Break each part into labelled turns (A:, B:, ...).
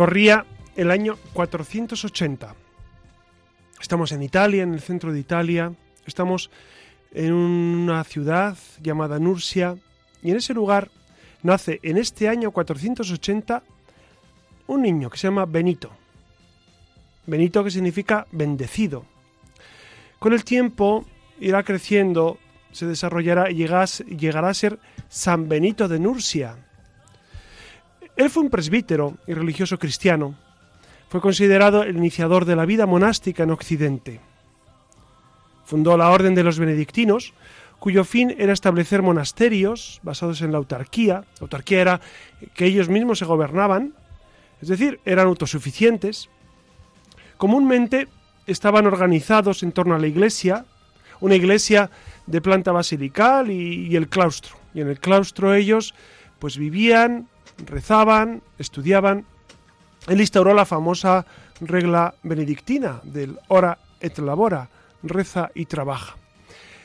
A: Corría el año 480. Estamos en Italia, en el centro de Italia. Estamos en una ciudad llamada Nursia. Y en ese lugar nace en este año 480 un niño que se llama Benito. Benito que significa bendecido. Con el tiempo irá creciendo, se desarrollará y llegará a ser San Benito de Nursia él fue un presbítero y religioso cristiano. Fue considerado el iniciador de la vida monástica en Occidente. Fundó la Orden de los Benedictinos, cuyo fin era establecer monasterios basados en la autarquía. La autarquía era que ellos mismos se gobernaban, es decir, eran autosuficientes. Comúnmente estaban organizados en torno a la iglesia, una iglesia de planta basilical y, y el claustro. Y en el claustro ellos pues vivían rezaban, estudiaban. Él instauró la famosa regla benedictina del ora et labora, reza y trabaja.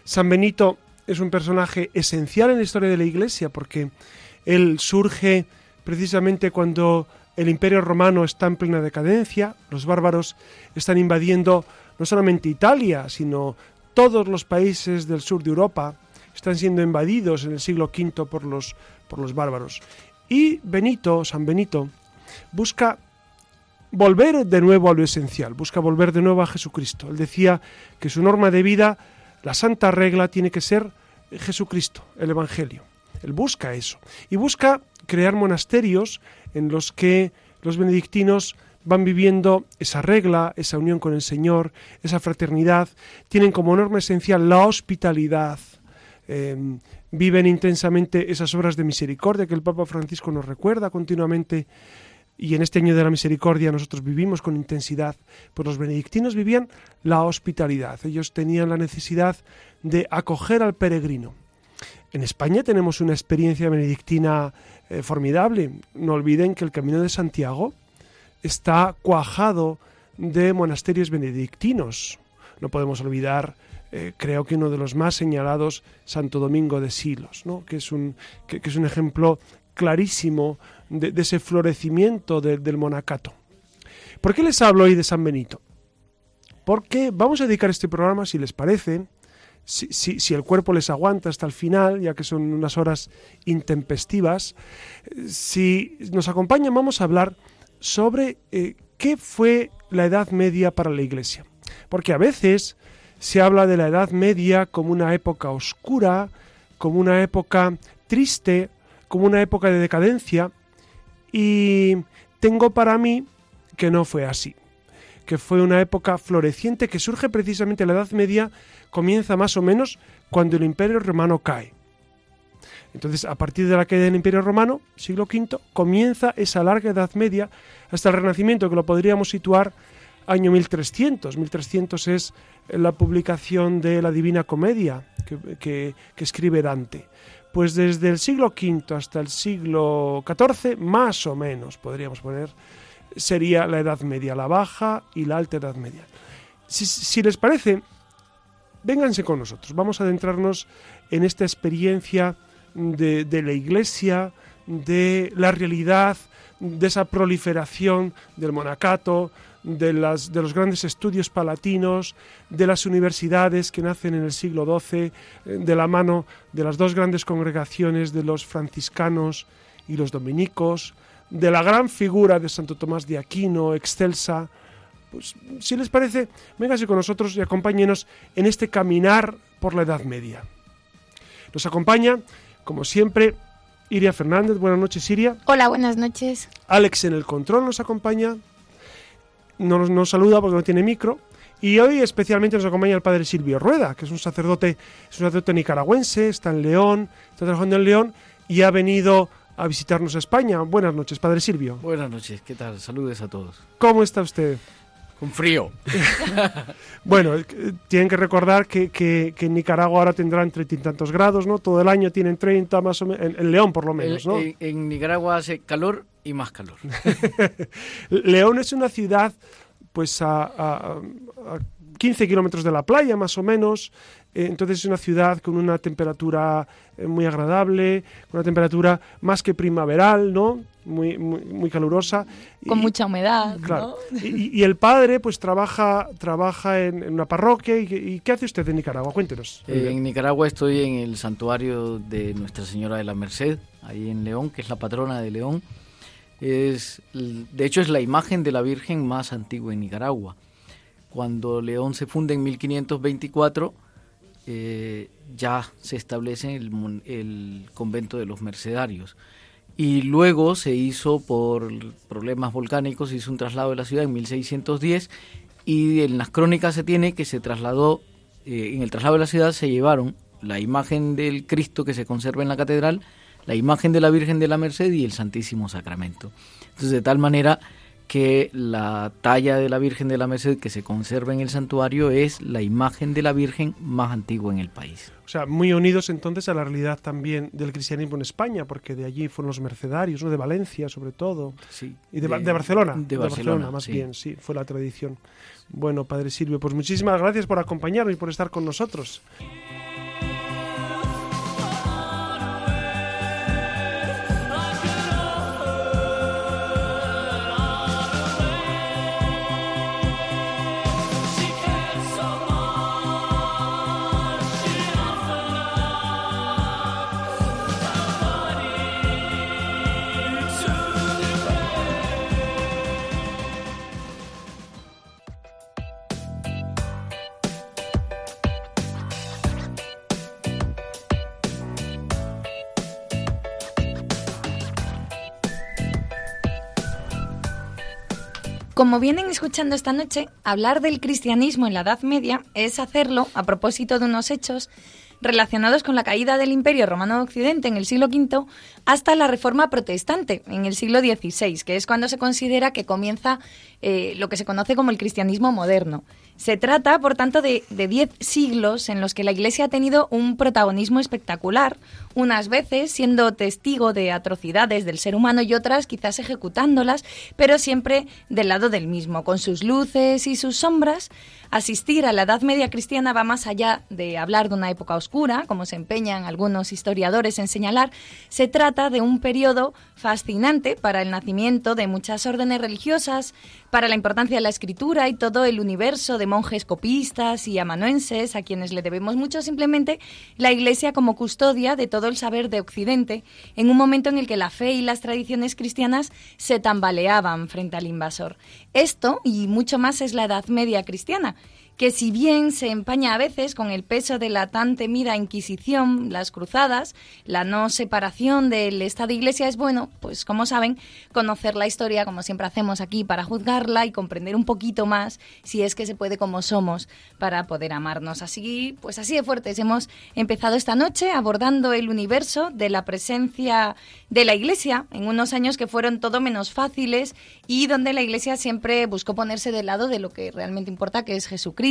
A: San Benito es un personaje esencial en la historia de la Iglesia porque él surge precisamente cuando el imperio romano está en plena decadencia, los bárbaros están invadiendo no solamente Italia, sino todos los países del sur de Europa, están siendo invadidos en el siglo V por los, por los bárbaros. Y Benito, San Benito, busca volver de nuevo a lo esencial, busca volver de nuevo a Jesucristo. Él decía que su norma de vida, la santa regla, tiene que ser Jesucristo, el Evangelio. Él busca eso. Y busca crear monasterios en los que los benedictinos van viviendo esa regla, esa unión con el Señor, esa fraternidad, tienen como norma esencial la hospitalidad, eh, viven intensamente esas obras de misericordia que el Papa Francisco nos recuerda continuamente y en este año de la misericordia nosotros vivimos con intensidad, pues los benedictinos vivían la hospitalidad, ellos tenían la necesidad de acoger al peregrino. En España tenemos una experiencia benedictina eh, formidable. No olviden que el Camino de Santiago está cuajado de monasterios benedictinos. No podemos olvidar eh, creo que uno de los más señalados, Santo Domingo de Silos, que, es un, que, es un ejemplo clarísimo de, ese florecimiento del monacato. ¿Por qué les hablo hoy de San Benito? Porque vamos a dedicar este programa, si les parece, si, si, el cuerpo les aguanta hasta el final, ya que son unas horas intempestivas, si nos acompañan vamos a hablar sobre eh, qué fue la Edad Media para la Iglesia. Porque a veces se habla de la Edad Media como una época oscura, como una época triste, como una época de decadencia, y tengo para mí que no fue así, que fue una época floreciente que surge precisamente la Edad Media, comienza más o menos cuando el Imperio Romano cae. Entonces, a partir de la caída del Imperio Romano, siglo V, comienza esa larga Edad Media hasta el Renacimiento, que lo podríamos situar año 1300. 1300 es la publicación de la Divina Comedia que, escribe Dante. Pues desde el siglo V hasta el siglo XIV, más o menos, podríamos poner, sería la Edad Media, la Baja y la Alta Edad Media. Si, les parece, vénganse con nosotros. Vamos a adentrarnos en esta experiencia de, de la Iglesia, de la realidad, de esa proliferación del monacato, de, las, de los grandes estudios palatinos, de las universidades que nacen en el siglo XII, eh, de la mano de las dos grandes congregaciones de los franciscanos y los dominicos, de la gran figura de Santo Tomás de Aquino, excelsa. Pues, si les parece, véngase con nosotros y acompáñenos en este caminar por la Edad Media. Nos acompaña, como siempre, Iria Fernández. Buenas noches, Iria.
B: Hola, buenas noches.
A: Alex en el control nos acompaña nos, nos saluda porque no tiene micro. Y hoy especialmente nos acompaña el padre Silvio Rueda, que es un sacerdote, es un sacerdote nicaragüense, está en León, está trabajando en León y ha venido a visitarnos a España. Buenas noches, Padre Silvio.
B: Buenas noches, ¿qué tal? Saludos a todos.
A: ¿Cómo está usted?
B: Con frío.
A: bueno, eh, tienen que recordar que, que, en Nicaragua ahora tendrán treinta y tantos grados, ¿no? Todo el año tienen 30 más o menos, en, León por lo menos, ¿no?
B: En, Nicaragua hace calor y más calor.
A: León es una ciudad, pues a, a 15 kilómetros de la playa más o menos, eh, entonces es una ciudad con una temperatura eh, muy agradable, con una temperatura más que primaveral, ¿no? Muy, muy, calurosa.
C: Con mucha humedad.
A: Claro. Y, el padre pues trabaja, trabaja en, una parroquia. Y, qué hace usted en Nicaragua? Cuéntenos.
B: Eh, en Nicaragua estoy en el santuario de Nuestra Señora de la Merced, ahí en León, que es la patrona de León. Es, de hecho es la imagen de la Virgen más antigua en Nicaragua. Cuando León se funda en 1524, eh, ya se establece el, el convento de los mercedarios. Y luego se hizo, por problemas volcánicos, se hizo un traslado de la ciudad en 1610 y en las crónicas se tiene que se trasladó, eh, en el traslado de la ciudad se llevaron la imagen del Cristo que se conserva en la catedral, la imagen de la Virgen de la Merced y el Santísimo Sacramento. Entonces, de tal manera que la talla de la Virgen de la Merced que se conserva en el santuario es la imagen de la Virgen más antigua en el país.
A: O sea, muy unidos entonces a la realidad también del cristianismo en España, porque de allí fueron los mercedarios, ¿no? de Valencia sobre todo,
B: sí,
A: y de, Barcelona, de, Barcelona, más bien, sí, fue la tradición. Bueno, Padre Silvio, pues muchísimas gracias por acompañarnos y por estar con nosotros.
C: Como vienen escuchando esta noche, hablar del cristianismo en la Edad Media es hacerlo a propósito de unos hechos relacionados con la caída del Imperio Romano de Occidente en el siglo V hasta la Reforma Protestante en el siglo XVI, que es cuando se considera que comienza eh, lo que se conoce como el cristianismo moderno. Se trata, por tanto, de, diez siglos en los que la Iglesia ha tenido un protagonismo espectacular, unas veces siendo testigo de atrocidades del ser humano y otras quizás ejecutándolas, pero siempre del lado del mismo, con sus luces y sus sombras. Asistir a la Edad Media cristiana va más allá de hablar de una época oscura, como se empeñan algunos historiadores en señalar. Se trata de un periodo fascinante para el nacimiento de muchas órdenes religiosas, para la importancia de la escritura y todo el universo de monjes copistas y amanuenses a quienes le debemos mucho simplemente la Iglesia como custodia de todo el saber de Occidente, en un momento en el que la fe y las tradiciones cristianas se tambaleaban frente al invasor. Esto y mucho más es la Edad Media cristiana que si bien se empaña a veces con el peso de la tan temida Inquisición, las cruzadas, la no separación del Estado-Iglesia, es bueno, pues como saben, conocer la historia, como siempre hacemos aquí, para juzgarla y comprender un poquito más si es que se puede como somos para poder amarnos. Así, pues así de fuertes hemos empezado esta noche abordando el universo de la presencia de la Iglesia en unos años que fueron todo menos fáciles y donde la Iglesia siempre buscó ponerse del lado de lo que realmente importa, que es Jesucristo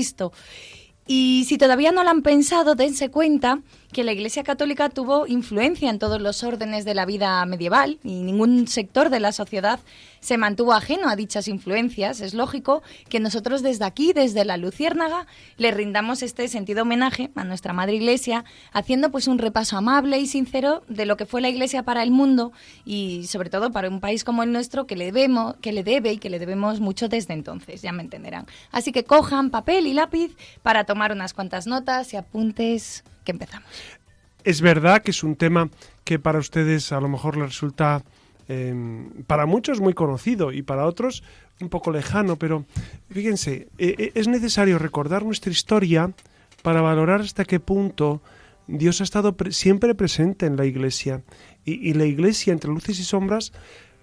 C: Y si todavía no lo han pensado, dense cuenta que la Iglesia Católica tuvo influencia en todos los órdenes de la vida medieval y ningún sector de la sociedad se mantuvo ajeno a dichas influencias. Es lógico que nosotros desde aquí, desde la Luciérnaga, le rindamos este sentido homenaje a nuestra Madre Iglesia, haciendo pues un repaso amable y sincero de lo que fue la Iglesia para el mundo y sobre todo para un país como el nuestro que le debemos, que le debe y que le debemos mucho desde entonces, ya me entenderán. Así que cojan papel y lápiz para tomar unas cuantas notas y apuntes que empezamos.
A: Es verdad que es un tema que para ustedes a lo mejor les resulta em, para muchos muy conocido y para otros un poco lejano, pero fíjense, e, e, es necesario recordar nuestra historia para valorar hasta qué punto Dios ha estado siempre presente en la Iglesia. Y, la Iglesia, entre luces y sombras,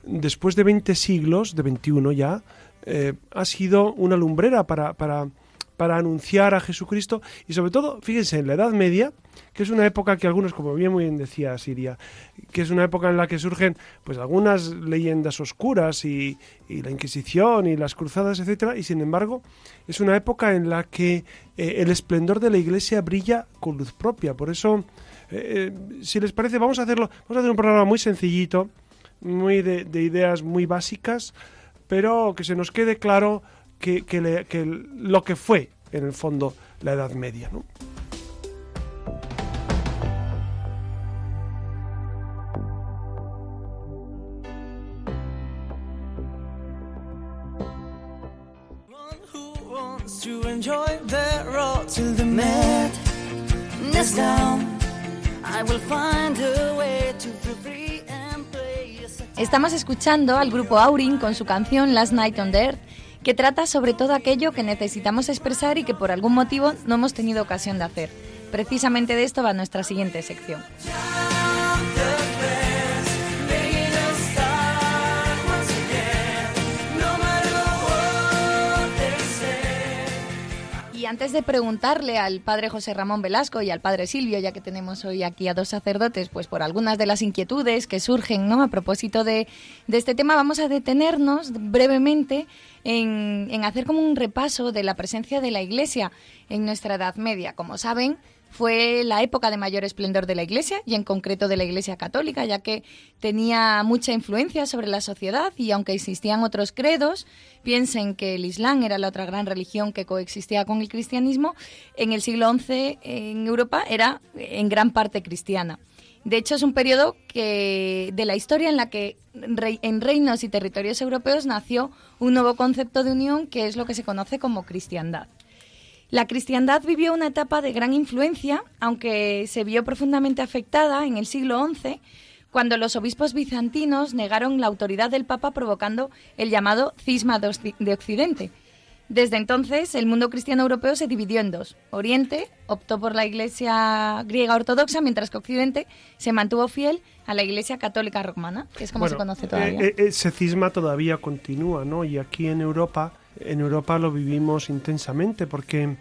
A: después de 20 siglos, de 21 ya, eh, ha sido una lumbrera para para anunciar a Jesucristo y sobre todo, fíjense, en la Edad Media, que es una época que algunos, como bien muy bien decía Siria, que es una época en la que surgen pues algunas leyendas oscuras y, la Inquisición y las cruzadas, etcétera, y sin embargo es una época en la que eh, el esplendor de la Iglesia brilla con luz propia. Por eso, eh, eh, si les parece, vamos a hacerlo, vamos a hacer un programa muy sencillito, muy de, ideas muy básicas, pero que se nos quede claro que, que lo que fue en el fondo la Edad Media, ¿no?
C: Estamos escuchando al grupo Aurin con su canción Last Night on Earth, que trata sobre todo aquello que necesitamos expresar y que por algún motivo no hemos tenido ocasión de hacer. Precisamente de esto va nuestra siguiente sección. Antes de preguntarle al padre José Ramón Velasco y al padre Silvio, ya que tenemos hoy aquí a dos sacerdotes, pues por algunas de las inquietudes que surgen ¿no? a propósito de, este tema, vamos a detenernos brevemente en, en hacer como un repaso de la presencia de la Iglesia en nuestra Edad Media. Como saben, fue la época de mayor esplendor de la Iglesia y en concreto de la Iglesia católica, ya que tenía mucha influencia sobre la sociedad y aunque existían otros credos, piensen que el Islam era la otra gran religión que coexistía con el cristianismo, en el siglo XI en Europa era en gran parte cristiana. De hecho, es un periodo que, de la historia en la que en reinos y territorios europeos nació un nuevo concepto de unión que es lo que se conoce como cristiandad. La cristiandad vivió una etapa de gran influencia, aunque se vio profundamente afectada en el siglo XI, cuando los obispos bizantinos negaron la autoridad del Papa provocando el llamado cisma de Occidente. Desde entonces, el mundo cristiano europeo se dividió en dos. Oriente optó por la Iglesia griega ortodoxa, mientras que Occidente se mantuvo fiel a la Iglesia católica romana, que es como se conoce todavía.
A: Eh, eh, ese cisma todavía continúa, ¿no? Y aquí en Europa en Europa lo vivimos intensamente porque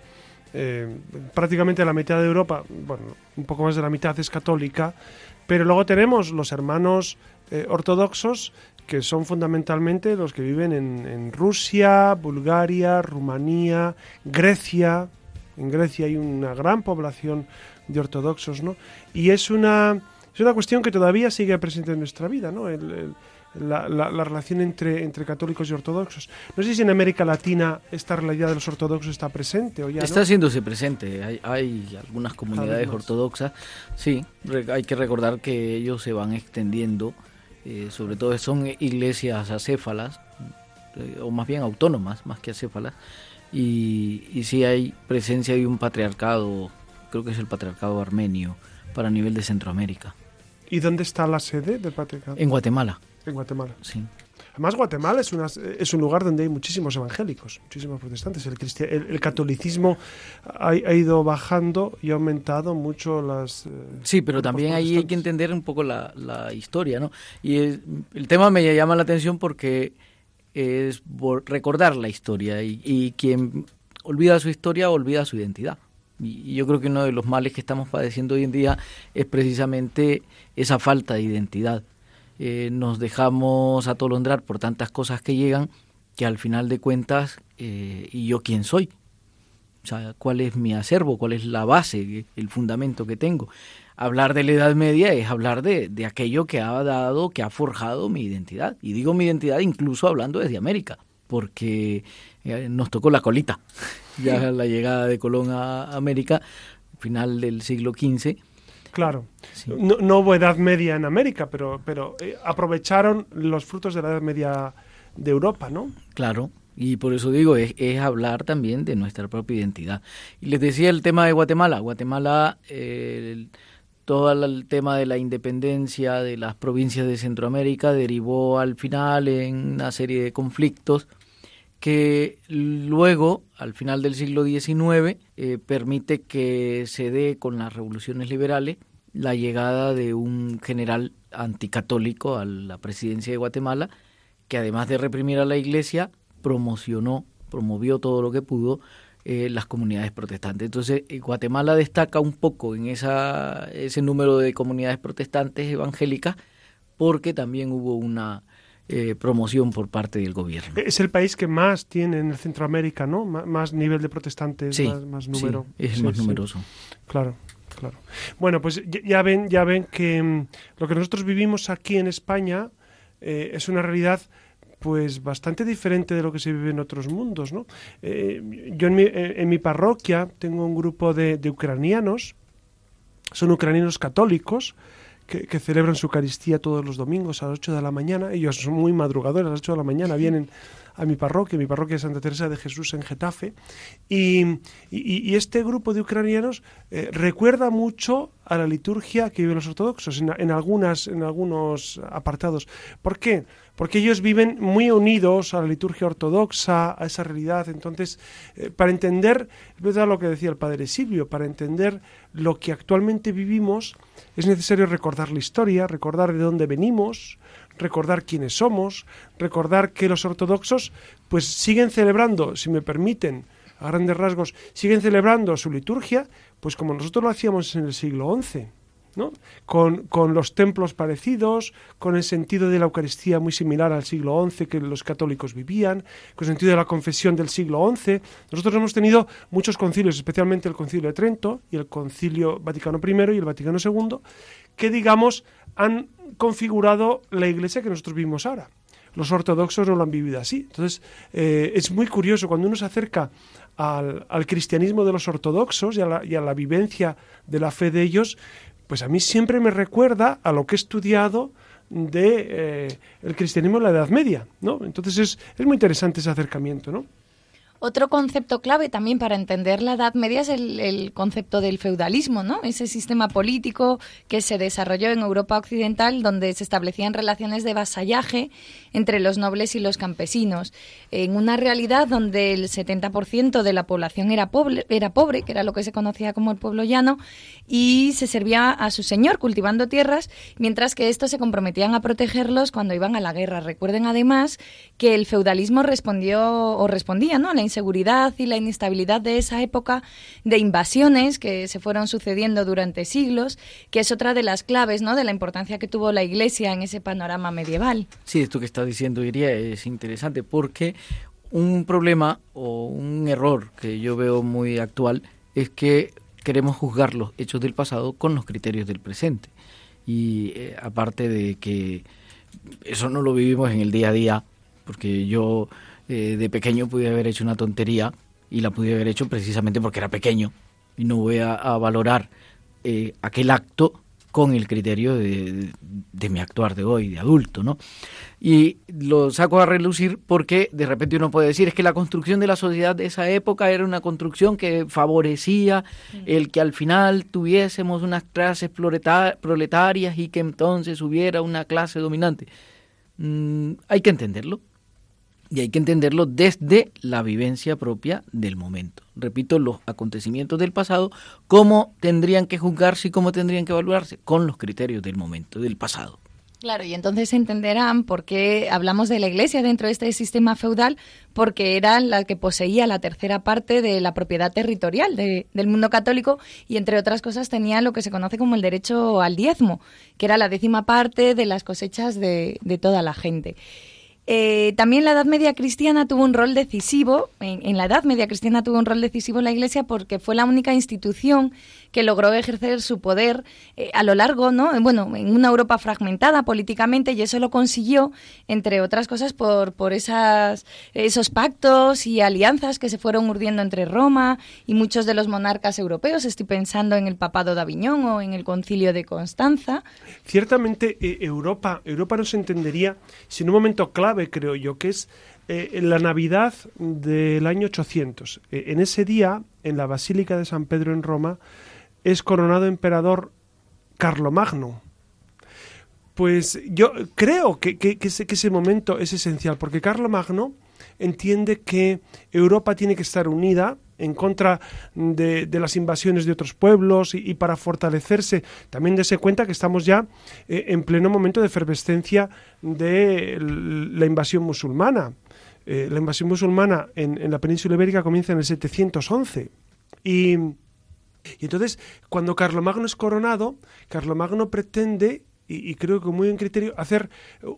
A: eh, prácticamente la mitad de Europa, bueno, un poco más de la mitad es católica, pero luego tenemos los hermanos eh, ortodoxos que son fundamentalmente los que viven en, Rusia, Bulgaria, Rumanía, Grecia. En Grecia hay una gran población de ortodoxos, ¿no? Y es una, es una cuestión que todavía sigue presente en nuestra vida, ¿no? el, la, la, relación entre, entre católicos y ortodoxos. No sé si en América Latina esta realidad de los ortodoxos está presente o ya
B: Está haciéndose presente. Hay, hay algunas comunidades ortodoxas. Sí, hay que recordar que ellos se van extendiendo. Eh, sobre todo son iglesias acéfalas, eh, o más bien autónomas, más que acéfalas. Y, y sí hay presencia de un patriarcado, creo que es el patriarcado armenio, para nivel de Centroamérica.
A: ¿Y dónde está la sede del patriarcado?
B: En Guatemala.
A: En Guatemala.
B: Sí.
A: Además, Guatemala es, una, es un lugar donde hay muchísimos evangélicos, muchísimos protestantes. El, el, catolicismo ha, ido bajando y ha aumentado mucho las... Eh,
B: sí, pero también ahí hay que entender un poco la, historia, ¿no? Y el tema me llama la atención porque es recordar la historia y, y quien olvida su historia olvida su identidad. Y yo creo que uno de los males que estamos padeciendo hoy en día es precisamente esa falta de identidad. Eh, nos dejamos atolondrar por tantas cosas que llegan que al final de cuentas, eh, ¿y yo quién soy? O sea, ¿cuál es mi acervo? ¿Cuál es la base, el fundamento que tengo? Hablar de la Edad Media es hablar de, de aquello que ha dado, que ha forjado mi identidad. Y digo mi identidad incluso hablando desde América, porque eh, nos tocó la colita, ya la llegada de Colón a América, final del siglo XV,
A: Claro. No, hubo Edad Media en América, pero, pero eh, aprovecharon los frutos de la Edad Media de Europa, ¿no?
B: Claro. Y por eso digo, es, hablar también de nuestra propia identidad. Y les decía el tema de Guatemala. Guatemala, todo el tema de la independencia de las provincias de Centroamérica derivó al final en una serie de conflictos que luego, al final del siglo XIX, eh, permite que se dé con las revoluciones liberales la llegada de un general anticatólico a la presidencia de Guatemala, que además de reprimir a la iglesia, promocionó, promovió todo lo que pudo eh, las comunidades protestantes. Entonces, eh, Guatemala destaca un poco en esa, ese número de comunidades protestantes evangélicas porque también hubo una eh, promoción por parte del gobierno.
A: Es el país que más tiene en Centroamérica, ¿no? más nivel de protestantes, más, número.
B: es el más numeroso.
A: Claro. Claro. Bueno, pues ya ven, ya ven que mm, lo que nosotros vivimos aquí en España es una realidad pues bastante diferente de lo que se vive en otros mundos. ¿no? Eh, yo en mi, en mi, parroquia tengo un grupo de, de ucranianos, son ucranianos católicos, que, que, celebran su Eucaristía todos los domingos a las 8 de la mañana. Ellos son muy madrugadores, a las 8 de la mañana vienen a mi parroquia, mi parroquia de Santa Teresa de Jesús en Getafe. Y, y, este grupo de ucranianos eh, recuerda mucho a la liturgia que viven los ortodoxos en, en, algunas, en algunos apartados. ¿Por qué? Porque ellos viven muy unidos a la liturgia ortodoxa, a esa realidad. Entonces, eh, para entender, es verdad lo que decía el padre Silvio, para entender lo que actualmente vivimos, es necesario recordar la historia, recordar de dónde venimos, recordar quiénes somos, recordar que los ortodoxos pues siguen celebrando, si me permiten, a grandes rasgos, siguen celebrando su liturgia, pues como nosotros lo hacíamos en el siglo XI. Con, con, los templos parecidos, con el sentido de la Eucaristía muy similar al siglo XI que los católicos vivían, con el sentido de la confesión del siglo XI. Nosotros hemos tenido muchos concilios, especialmente el concilio de Trento y el concilio Vaticano I y el Vaticano II, que digamos han configurado la iglesia que nosotros vivimos ahora. Los ortodoxos no lo han vivido así. Entonces, eh, es muy curioso cuando uno se acerca al, cristianismo de los ortodoxos y a, la, vivencia de la fe de ellos, pues a mí siempre me recuerda a lo que he estudiado de eh, el cristianismo en la Edad Media, ¿no? Entonces es, es muy interesante ese acercamiento, ¿no?
C: Otro concepto clave también para entender la Edad Media es el, concepto del feudalismo, ¿no? Ese sistema político que se desarrolló en Europa Occidental donde se establecían relaciones de vasallaje entre los nobles y los campesinos, en una realidad donde el 70% de la población era pobre, era pobre, que era lo que se conocía como el pueblo llano, y se servía a su señor cultivando tierras, mientras que estos se comprometían a protegerlos cuando iban a la guerra. Recuerden además que el feudalismo respondió o respondía, ¿no? la inseguridad y la inestabilidad de esa época de invasiones que se fueron sucediendo durante siglos, que es otra de las claves ¿no? de la importancia que tuvo la Iglesia en ese panorama medieval.
B: Sí, esto que está diciendo Iria es interesante porque un problema o un error que yo veo muy actual es que queremos juzgar los hechos del pasado con los criterios del presente. Y eh, aparte de que eso no lo vivimos en el día a día, porque yo eh, de pequeño pude haber hecho una tontería y la pude haber hecho precisamente porque era pequeño y no voy a, valorar eh, aquel acto con el criterio de, mi actuar de hoy, de adulto, ¿no? Y lo saco a relucir porque de repente uno puede decir es que la construcción de la sociedad de esa época era una construcción que favorecía el que al final tuviésemos unas clases proletarias y que entonces hubiera una clase dominante. Mm, hay que entenderlo, y hay que entenderlo desde la vivencia propia del momento. Repito, los acontecimientos del pasado, cómo tendrían que juzgarse y cómo tendrían que evaluarse con los criterios del momento, del pasado.
C: Claro, y entonces entenderán por qué hablamos de la Iglesia dentro de este sistema feudal, porque era la que poseía la tercera parte de la propiedad territorial del mundo católico y, entre otras cosas, tenía lo que se conoce como el derecho al diezmo, que era la décima parte de las cosechas de, de toda la gente. Eh, también la Edad Media Cristiana tuvo un rol decisivo, en, la Edad Media Cristiana tuvo un rol decisivo en la Iglesia porque fue la única institución que logró ejercer su poder eh, a lo largo, ¿no? Bueno, en una Europa fragmentada políticamente y eso lo consiguió, entre otras cosas, por, por esas, esos pactos y alianzas que se fueron urdiendo entre Roma y muchos de los monarcas europeos. Estoy pensando en el Papado de Aviñón o en el Concilio de Constanza.
A: Ciertamente, eh, Europa, Europa no se entendería sin un momento clave creo yo, que es eh, la Navidad del año 800. Eh, en ese día, en la Basílica de San Pedro en Roma, es coronado emperador Carlomagno. Pues yo creo que, ese, momento es esencial, porque Carlomagno entiende que Europa tiene que estar unida en contra de, las invasiones de otros pueblos y, para fortalecerse. También dése cuenta que estamos ya eh, en pleno momento de efervescencia de la invasión musulmana. eh, la invasión musulmana en, la península ibérica comienza en el 711. Y, y entonces, cuando Carlomagno es coronado, Carlomagno pretende, y, creo que muy en criterio, hacer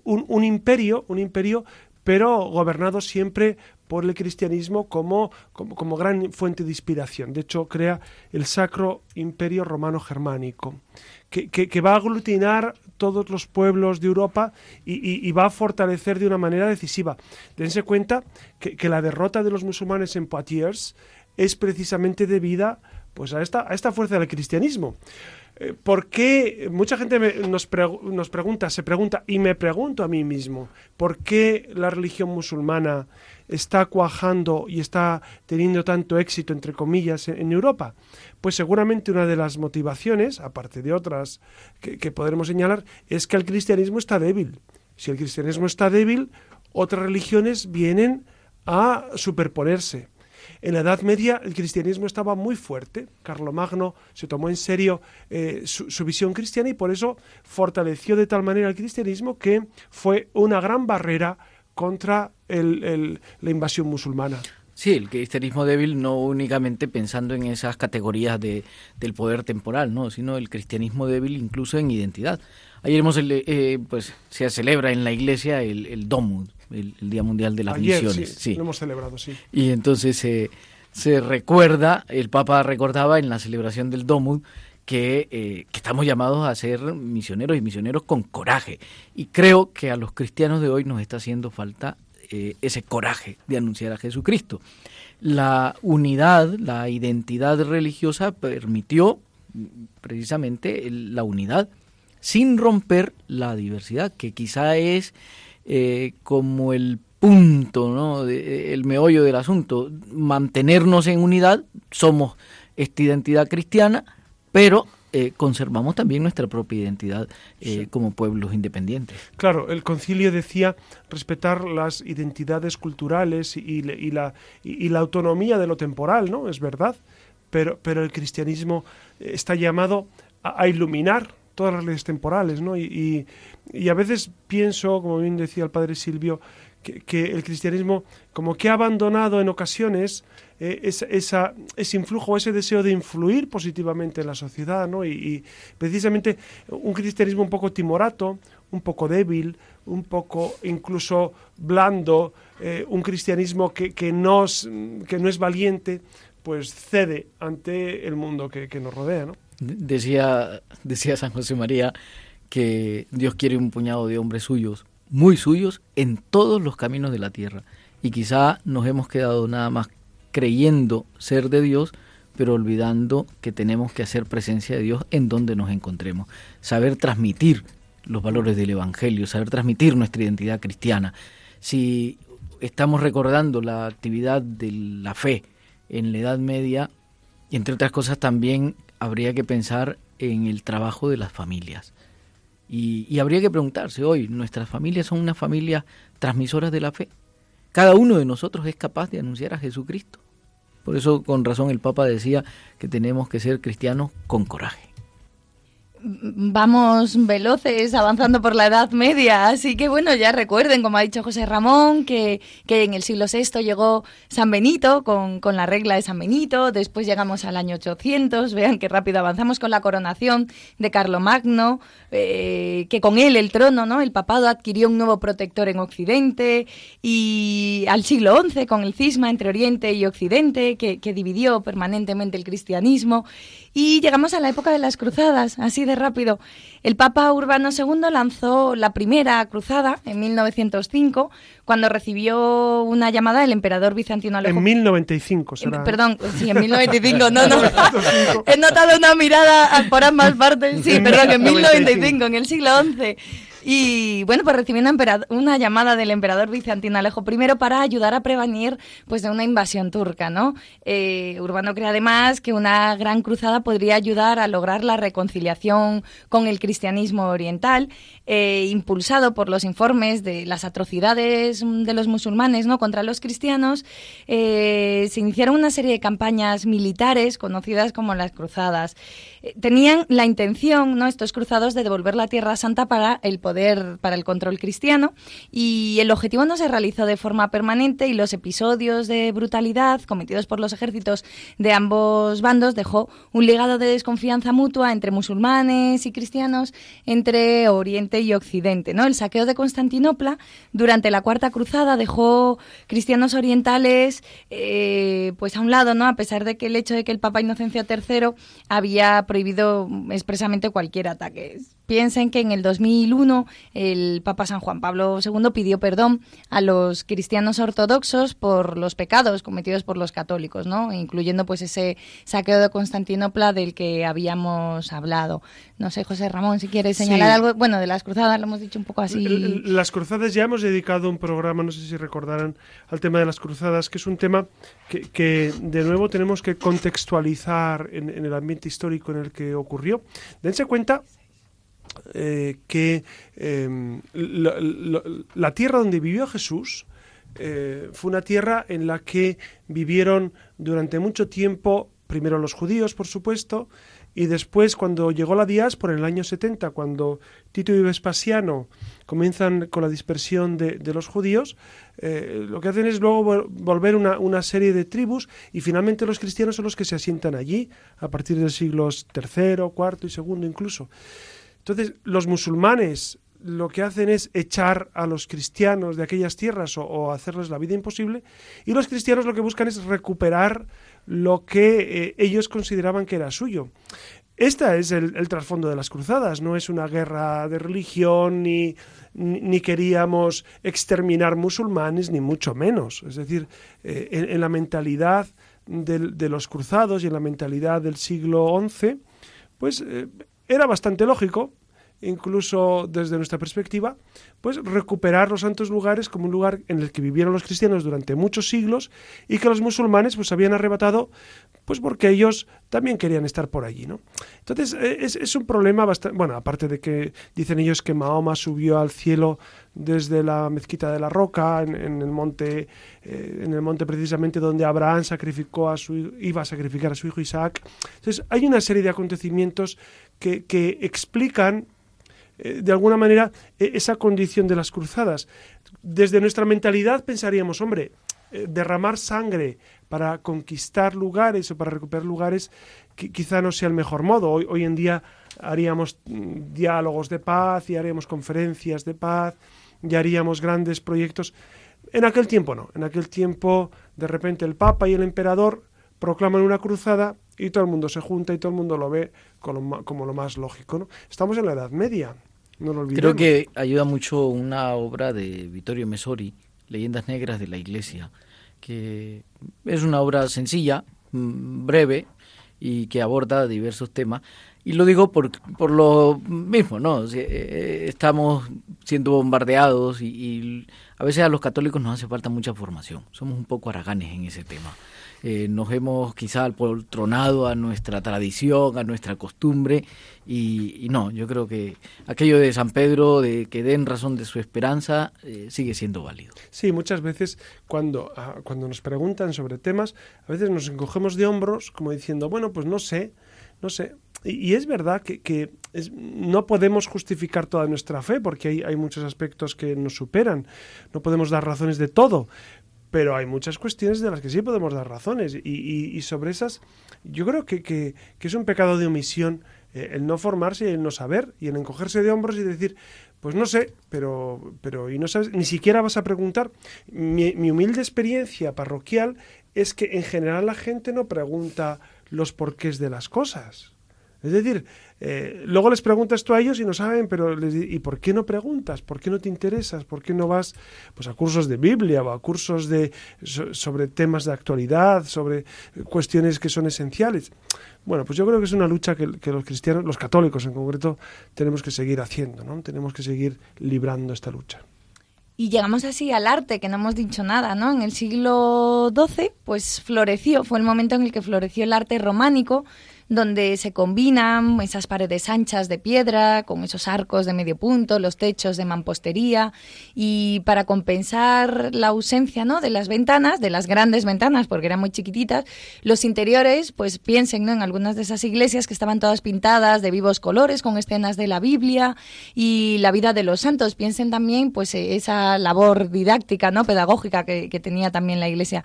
A: un, un imperio, un imperio pero gobernado siempre por el cristianismo como, como, gran fuente de inspiración. De hecho, crea el Sacro Imperio Romano Germánico, que, va a aglutinar todos los pueblos de Europa y, va a fortalecer de una manera decisiva. Dense cuenta que, la derrota de los musulmanes en Poitiers es precisamente debida pues, a, esta, a esta fuerza del cristianismo. Eh, ¿Por qué? Mucha gente nos, nos, pregunta, se pregunta, y me pregunto a mí mismo, ¿por qué la religión musulmana está cuajando y está teniendo tanto éxito, entre comillas, en, Europa? Pues seguramente una de las motivaciones, aparte de otras que, que podremos señalar, es que el cristianismo está débil. Si el cristianismo está débil, otras religiones vienen a superponerse. En la Edad Media el cristianismo estaba muy fuerte. Carlomagno se tomó en serio eh, su, visión cristiana y por eso fortaleció de tal manera el cristianismo que fue una gran barrera contra la invasión musulmana.
B: Sí, el cristianismo débil no únicamente pensando en esas categorías de, del poder temporal, ¿no? sino el cristianismo débil incluso en identidad. Ayer hemos, eh, pues, se celebra en la iglesia el, Domud, el, Día Mundial de las Misiones.
A: Sí, lo hemos celebrado, sí.
B: Y entonces se recuerda, el Papa recordaba en la celebración del Domud, que, eh, que, estamos llamados a ser misioneros y misioneros con coraje. Y creo que a los cristianos de hoy nos está haciendo falta eh, ese coraje de anunciar a Jesucristo. La unidad, la identidad religiosa permitió precisamente la unidad sin romper la diversidad, que quizá es eh, como el punto, ¿no? Eh, el meollo del asunto, mantenernos en unidad, somos esta identidad cristiana, pero eh, conservamos también nuestra propia identidad como pueblos independientes.
A: Claro, el concilio decía respetar las identidades culturales y, la, y, la, autonomía de lo temporal, ¿no? Es verdad, pero, pero el cristianismo está llamado a iluminar todas las leyes temporales, ¿no? Y, a veces pienso, como bien decía el padre Silvio, que, el cristianismo como que ha abandonado en ocasiones eh, ese influjo, ese deseo de influir positivamente en la sociedad, ¿no? Y, precisamente un cristianismo un poco timorato, un poco débil, un poco incluso blando, eh, un cristianismo que, que, no, que no es valiente, pues cede ante el mundo que, que nos rodea, ¿no?
B: Decía, decía San José María que Dios quiere un puñado de hombres suyos, muy suyos, en todos los caminos de la tierra. Y quizá nos hemos quedado nada más creyendo ser de Dios, pero olvidando que tenemos que hacer presencia de Dios en donde nos encontremos. Saber transmitir los valores del Evangelio, saber transmitir nuestra identidad cristiana. Si estamos recordando la actividad de la fe en la Edad Media, y entre otras cosas también habría que pensar en el trabajo de las familias. Y, habría que preguntarse hoy, ¿nuestras familias son una familia transmisoras de la fe? Cada uno de nosotros es capaz de anunciar a Jesucristo. Por eso con razón el Papa decía que tenemos que ser cristianos con coraje
C: vamos veloces avanzando por la Edad Media. Así que bueno, ya recuerden, como ha dicho José Ramón, que, que en el siglo VI llegó San Benito con, con, la regla de San Benito, después llegamos al año 800, vean qué rápido avanzamos con la coronación de Carlomagno, eh, que con él el trono, ¿no? el papado adquirió un nuevo protector en Occidente, y al siglo XI con el cisma entre Oriente y Occidente, que, que dividió permanentemente el cristianismo, y llegamos a la época de las cruzadas, así de rápido. El Papa Urbano II lanzó la primera cruzada en 1905, cuando recibió una llamada del emperador bizantino Alejo.
A: En 1095, será.
C: Perdón, sí, en 1095, no, no. He notado una mirada por ambas partes. Sí, perdón, en 1095, en el siglo XI. Y bueno, pues recibió una, llamada del emperador bizantino Alejo I para ayudar a prevenir pues de una invasión turca, ¿no? Eh, Urbano cree además que una gran cruzada podría ayudar a lograr la reconciliación con el cristianismo oriental, eh, impulsado por los informes de las atrocidades de los musulmanes, ¿no? Contra los cristianos, eh, se iniciaron una serie de campañas militares conocidas como las cruzadas. Tenían la intención, ¿no? Estos cruzados de devolver la Tierra Santa para el poder para el control cristiano, y el objetivo no se realizó de forma permanente y los episodios de brutalidad cometidos por los ejércitos de ambos bandos dejó un legado de desconfianza mutua entre musulmanes y cristianos, entre Oriente y Occidente. ¿no? El saqueo de Constantinopla durante la Cuarta Cruzada dejó cristianos orientales eh, pues a un lado, ¿no? a pesar de que el hecho de que el Papa Inocencio III había prohibido expresamente cualquier ataque. Piensen que en el 2001 el Papa San Juan Pablo II pidió perdón a los cristianos ortodoxos por los pecados cometidos por los católicos, ¿no? incluyendo pues ese saqueo de Constantinopla del que habíamos hablado. No sé, José Ramón, si quieres señalar algo. Bueno, de las cruzadas lo hemos dicho un poco así.
A: Las cruzadas ya hemos dedicado un programa, no sé si recordarán, al tema de las cruzadas, que es un tema que, de nuevo tenemos que contextualizar en, en el ambiente histórico en el que ocurrió. Dense cuenta eh, que em, la, tierra donde vivió Jesús eh, fue una tierra en la que vivieron durante mucho tiempo, primero los judíos, por supuesto, y después cuando llegó la diáspora en el año 70, cuando Tito y Vespasiano comienzan con la dispersión de, los judíos, eh, lo que hacen es luego volver una, una, serie de tribus y finalmente los cristianos son los que se asientan allí a partir del siglos III, IV y II incluso. Entonces, los musulmanes lo que hacen es echar a los cristianos de aquellas tierras o, hacerles la vida imposible, y los cristianos lo que buscan es recuperar lo que eh, ellos consideraban que era suyo. Este es el, trasfondo de las cruzadas, no es una guerra de religión, ni, ni, queríamos exterminar musulmanes, ni mucho menos. Es decir, eh, en, la mentalidad de, los cruzados y en la mentalidad del siglo XI, pues eh, era bastante lógico, incluso desde nuestra perspectiva, pues recuperar los santos lugares como un lugar en el que vivieron los cristianos durante muchos siglos y que los musulmanes pues habían arrebatado pues porque ellos también querían estar por allí, ¿no? Entonces eh, es, un problema bastante, bueno, aparte de que dicen ellos que Mahoma subió al cielo desde la mezquita de la roca en, el monte eh, en el monte precisamente donde Abraham sacrificó a su iba a sacrificar a su hijo Isaac. Entonces hay una serie de acontecimientos que, que explican eh, de alguna manera e, esa condición de las cruzadas. Desde nuestra mentalidad pensaríamos, hombre, eh, derramar sangre para conquistar lugares o para recuperar lugares quizá no sea el mejor modo. Hoy, hoy en día haríamos mm, diálogos de paz y haríamos conferencias de paz y haríamos grandes proyectos. En aquel tiempo no. En aquel tiempo, de repente, el Papa y el Emperador proclaman una cruzada y todo el mundo se junta y todo el mundo lo ve como, como lo más lógico. ¿no? Estamos en la Edad Media.
B: Creo que ayuda mucho una obra de Vittorio Messori, Leyendas Negras de la Iglesia, que es una obra sencilla, mm, breve y que aborda diversos temas. Y lo digo por, por lo mismo, ¿no? Eh, estamos siendo bombardeados y, y, a veces a los católicos nos hace falta mucha formación. Somos un poco haraganes en ese tema. Eh, nos hemos quizá poltronado a nuestra tradición, a nuestra costumbre, y, no, yo creo que aquello de San Pedro, de que den razón de su esperanza, eh, sigue siendo válido.
A: Sí, muchas veces cuando, ah, cuando nos preguntan sobre temas, a veces nos encogemos de hombros como diciendo, bueno, pues no sé, no sé. Y, es verdad que, que no podemos justificar toda nuestra fe porque hay, hay, muchos aspectos que nos superan. No podemos dar razones de todo pero hay muchas cuestiones de las que sí podemos dar razones y, sobre esas yo creo que, es un pecado de omisión eh, el no formarse y el no saber y el encogerse de hombros y decir pues no sé, pero, pero y no sabes, ni siquiera vas a preguntar. Mi, mi humilde experiencia parroquial es que en general la gente no pregunta los porqués de las cosas. Es decir, eh, luego les preguntas tú a ellos y no saben, pero les, ¿y por qué no preguntas? ¿Por qué no te interesas? ¿Por qué no vas pues, a cursos de Biblia o a cursos de, sobre temas de actualidad, sobre cuestiones que son esenciales? Bueno, pues yo creo que es una lucha que, los cristianos, los católicos en concreto, tenemos que seguir haciendo, ¿no? Tenemos que seguir librando esta lucha.
C: Y llegamos así al arte, que no hemos dicho nada, ¿no? En el siglo XII, pues floreció, fue el momento en el que floreció el arte románico, donde se combinan esas paredes anchas de piedra con esos arcos de medio punto, los techos de mampostería y para compensar la ausencia ¿no? de las ventanas, de las grandes ventanas, porque eran muy chiquititas, los interiores, pues piensen ¿no? en algunas de esas iglesias que estaban todas pintadas de vivos colores con escenas de la Biblia y la vida de los santos. Piensen también pues esa labor didáctica, ¿no? pedagógica que tenía también la iglesia.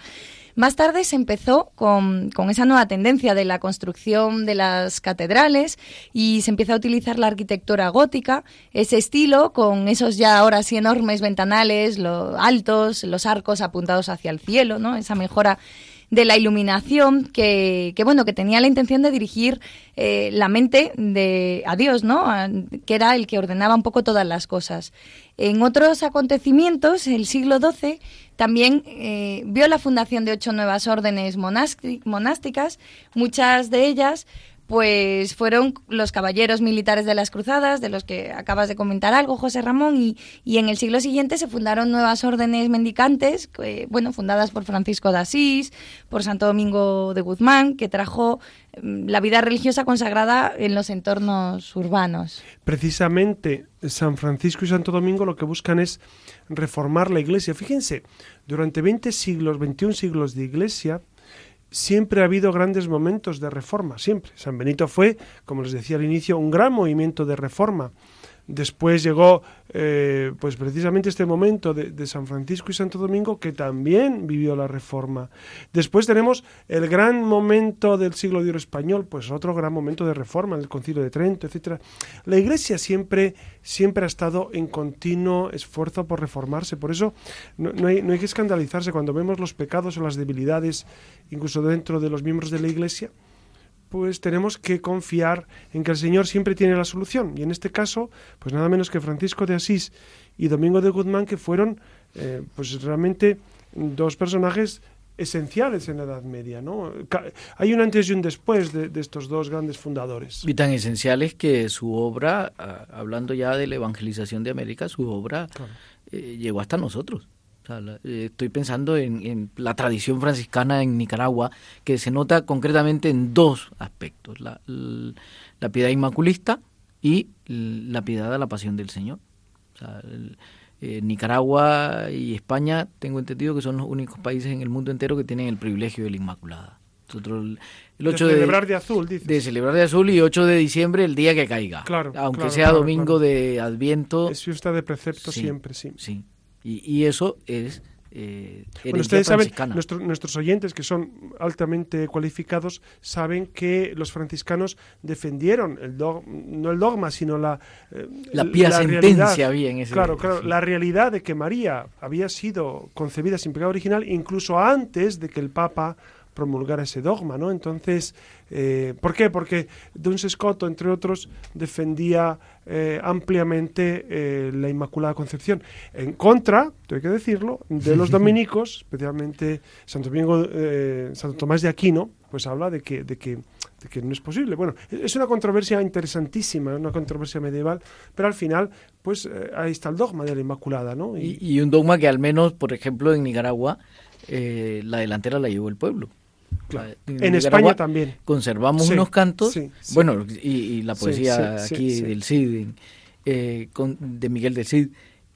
C: Más tarde se empezó con, esa nueva tendencia de la construcción de las catedrales y se empieza a utilizar la arquitectura gótica, ese estilo con esos ya ahora sí enormes ventanales, los altos, los arcos apuntados hacia el cielo, ¿no? Esa mejora de la iluminación que, bueno que tenía la intención de dirigir eh, la mente de a Dios no que era el que ordenaba un poco todas las cosas en otros acontecimientos el siglo XII también eh, vio la fundación de ocho nuevas órdenes monásticas muchas de ellas pues fueron los caballeros militares de las cruzadas, de los que acabas de comentar algo, José Ramón, y, en el siglo siguiente se fundaron nuevas órdenes mendicantes, bueno, fundadas por Francisco de Asís, por Santo Domingo de Guzmán, que trajo mm, la vida religiosa consagrada en los entornos urbanos.
A: Precisamente San Francisco y Santo Domingo lo que buscan es reformar la iglesia. Fíjense, durante 20 siglos, 21 siglos de iglesia, siempre ha habido grandes momentos de reforma, siempre. San Benito fue, como les decía al inicio, un gran movimiento de reforma. Después llegó, eh, pues precisamente este momento de, San Francisco y Santo Domingo, que también vivió la reforma. Después tenemos el gran momento del siglo de oro español, pues otro gran momento de reforma, el Concilio de Trento, etcétera. La Iglesia siempre, siempre ha estado en continuo esfuerzo por reformarse. Por eso no, hay, no hay que escandalizarse cuando vemos los pecados o las debilidades, incluso dentro de los miembros de la Iglesia pues tenemos que confiar en que el Señor siempre tiene la solución. Y en este caso, pues nada menos que Francisco de Asís y Domingo de Guzmán, que fueron eh, pues realmente dos personajes esenciales en la Edad Media, ¿no? Hay un antes y un después de, estos dos grandes fundadores.
B: Y tan esenciales que su obra, hablando ya de la evangelización de América, su obra eh, llegó hasta nosotros. Eh, estoy pensando en, la tradición franciscana en Nicaragua, que se nota concretamente en dos aspectos, la, piedad inmaculista y la piedad a la pasión del Señor. Eh, Nicaragua y España, tengo entendido que son los únicos países en el mundo entero que tienen el privilegio de la Inmaculada.
A: Nosotros, el 8 de celebrar de, azul, dices.
B: De celebrar de azul y 8 de diciembre el día que caiga. Claro. Aunque sea domingo de Adviento.
A: Es fiesta de precepto siempre, sí.
B: Sí. Y, eso es
A: eh, bueno, ustedes saben, nuestros oyentes que son altamente cualificados saben que los franciscanos defendieron el no el dogma, sino la
B: eh, la pía sentencia había en ese
A: Claro, claro, la realidad de que María había sido concebida sin pecado original incluso antes de que el Papa promulgar ese dogma, ¿no? Entonces, eh, ¿por qué? Porque Duns Scott, entre otros, defendía eh, ampliamente eh, la Inmaculada Concepción, en contra, tengo que decirlo, de los dominicos, especialmente Santo, Domingo, Santo Tomás de Aquino, pues habla de que, de que que no es posible. Bueno, es una controversia interesantísima, una controversia medieval, pero al final, pues ahí está el dogma de la Inmaculada, ¿no?
B: Y, un dogma que al menos, por ejemplo, en Nicaragua, la delantera la llevó el pueblo.
A: En, España también.
B: Conservamos unos cantos, bueno, y, la poesía aquí del Cid, eh, de Miguel del Cid.